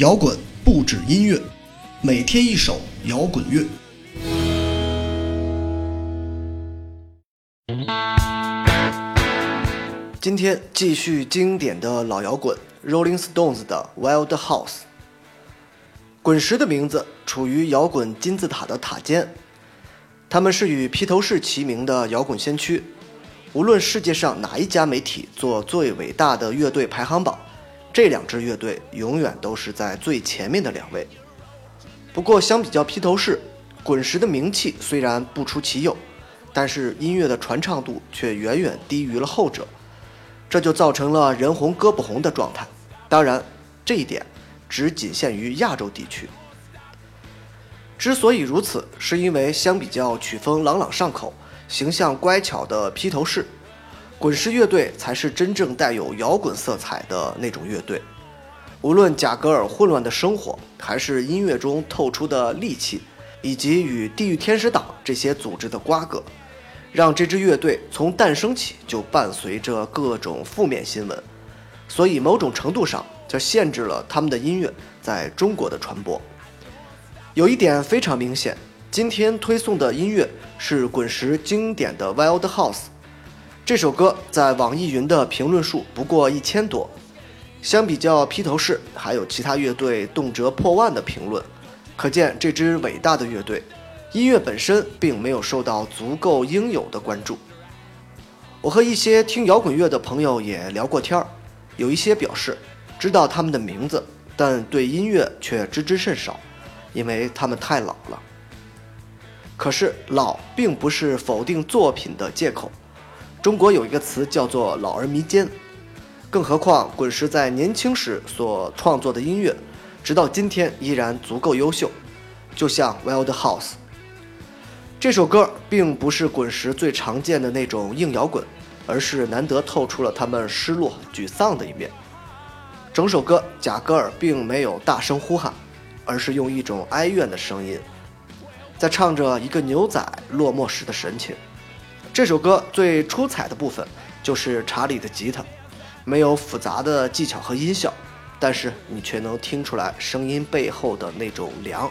摇滚不止音乐，每天一首摇滚乐。今天继续经典的老摇滚，Rolling Stones 的《Wild House》。滚石的名字处于摇滚金字塔的塔尖，他们是与披头士齐名的摇滚先驱。无论世界上哪一家媒体做最伟大的乐队排行榜，这两支乐队永远都是在最前面的两位。不过，相比较披头士，滚石的名气虽然不出其右，但是音乐的传唱度却远远低于了后者。这就造成了人红歌不红的状态。当然，这一点只仅限于亚洲地区。之所以如此，是因为相比较曲风朗朗上口、形象乖巧的披头士，滚石乐队才是真正带有摇滚色彩的那种乐队。无论贾格尔混乱的生活，还是音乐中透出的戾气，以及与地狱天使党这些组织的瓜葛。让这支乐队从诞生起就伴随着各种负面新闻，所以某种程度上就限制了他们的音乐在中国的传播。有一点非常明显，今天推送的音乐是滚石经典的《Wild House》。这首歌在网易云的评论数不过一千多，相比较披头士，还有其他乐队动辄破万的评论，可见这支伟大的乐队。音乐本身并没有受到足够应有的关注。我和一些听摇滚乐的朋友也聊过天儿，有一些表示知道他们的名字，但对音乐却知之甚少，因为他们太老了。可是老并不是否定作品的借口。中国有一个词叫做“老而弥坚”，更何况滚石在年轻时所创作的音乐，直到今天依然足够优秀，就像《Wild House》。这首歌并不是滚石最常见的那种硬摇滚，而是难得透出了他们失落、沮丧的一面。整首歌，贾格尔并没有大声呼喊，而是用一种哀怨的声音，在唱着一个牛仔落寞时的神情。这首歌最出彩的部分就是查理的吉他，没有复杂的技巧和音效，但是你却能听出来声音背后的那种凉。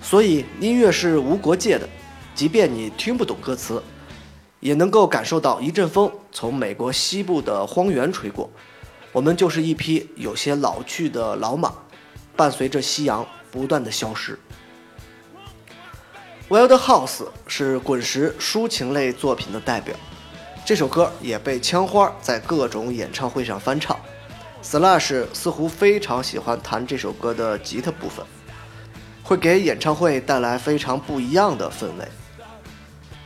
所以音乐是无国界的，即便你听不懂歌词，也能够感受到一阵风从美国西部的荒原吹过，我们就是一匹有些老去的老马，伴随着夕阳不断的消失。Wild House 是滚石抒情类作品的代表，这首歌也被枪花在各种演唱会上翻唱，Slash 似乎非常喜欢弹这首歌的吉他部分。会给演唱会带来非常不一样的氛围。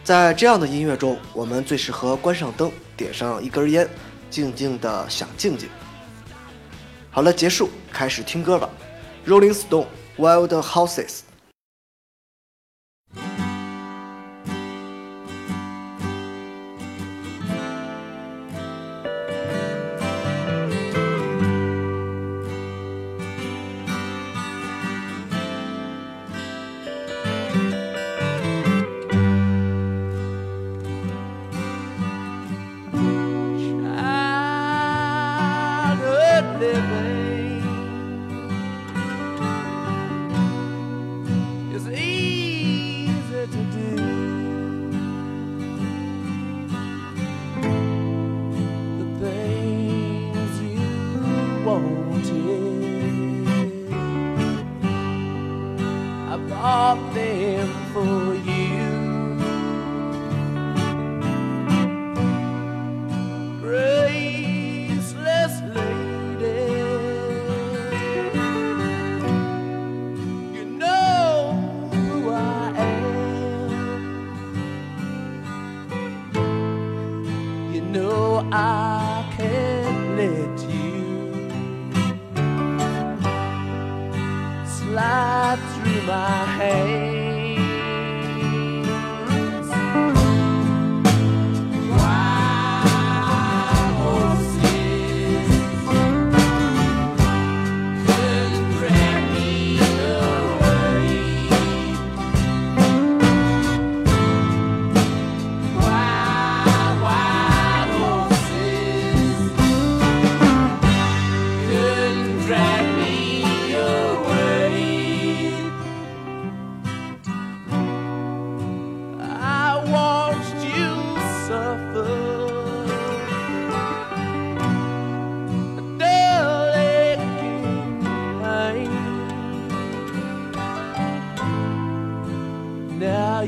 在这样的音乐中，我们最适合关上灯，点上一根烟，静静的想静静。好了，结束，开始听歌吧。Rolling Stone Wild Houses。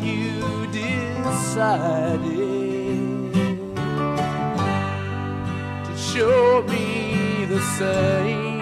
you decided to show me the same.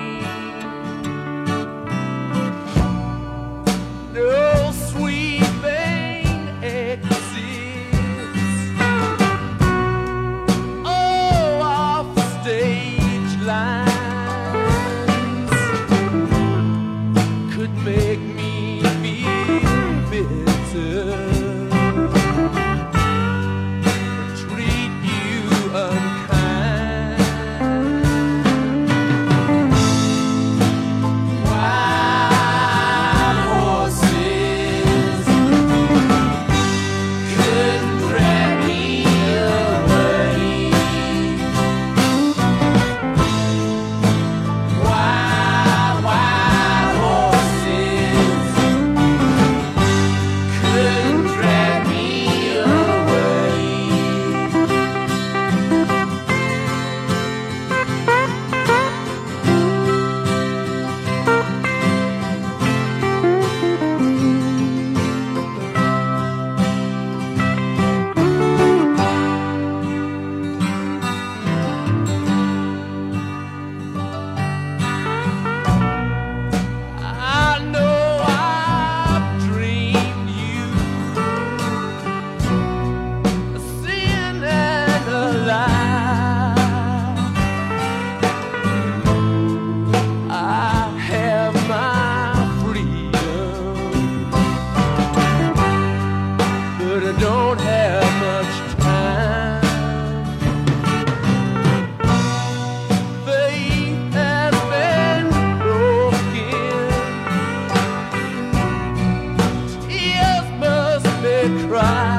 cry.